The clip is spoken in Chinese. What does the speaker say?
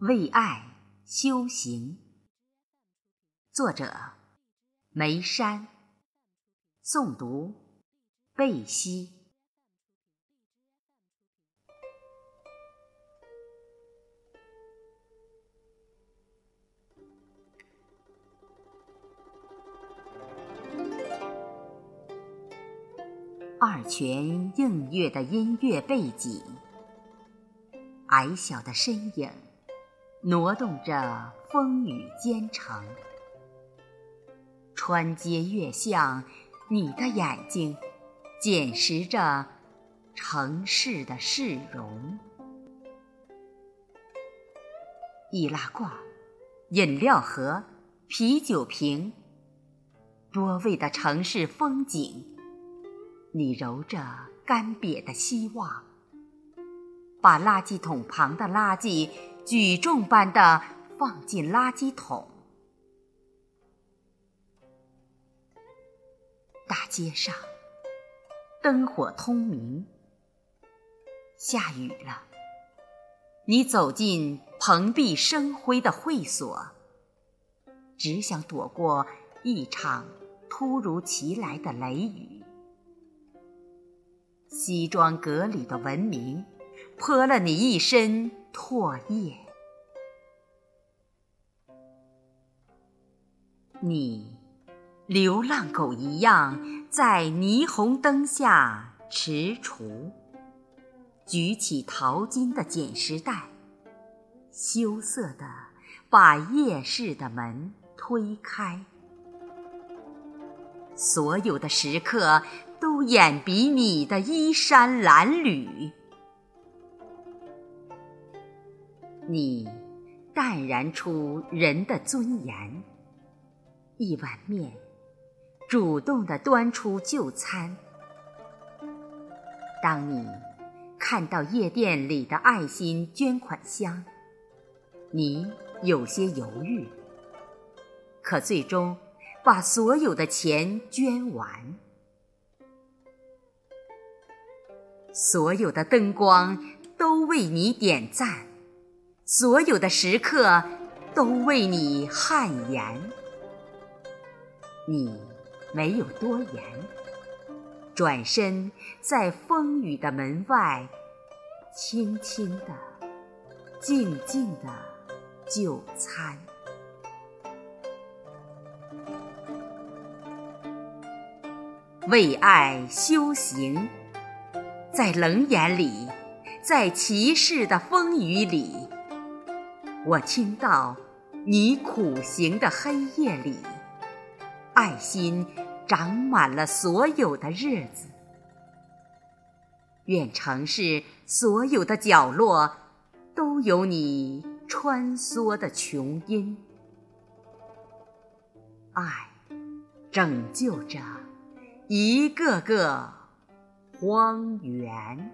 为爱修行，作者梅山，诵读贝西。二泉映月的音乐背景，矮小的身影。挪动着风雨兼程，穿街越巷，你的眼睛捡拾着城市的市容。易拉罐、饮料盒、啤酒瓶，多味的城市风景，你揉着干瘪的希望，把垃圾桶旁的垃圾。举重般的放进垃圾桶。大街上灯火通明。下雨了，你走进蓬荜生辉的会所，只想躲过一场突如其来的雷雨。西装革履的文明，泼了你一身。唾液，你流浪狗一样在霓虹灯下踟蹰，举起淘金的捡拾袋，羞涩地把夜市的门推开。所有的食客都眼比你的衣衫褴褛。你淡然出人的尊严，一碗面，主动地端出就餐。当你看到夜店里的爱心捐款箱，你有些犹豫，可最终把所有的钱捐完。所有的灯光都为你点赞。所有的时刻都为你汗颜，你没有多言，转身在风雨的门外，轻轻的、静静的就餐。为爱修行，在冷眼里，在歧视的风雨里。我听到你苦行的黑夜里，爱心长满了所有的日子。愿城市所有的角落都有你穿梭的琼音。爱拯救着一个个荒原。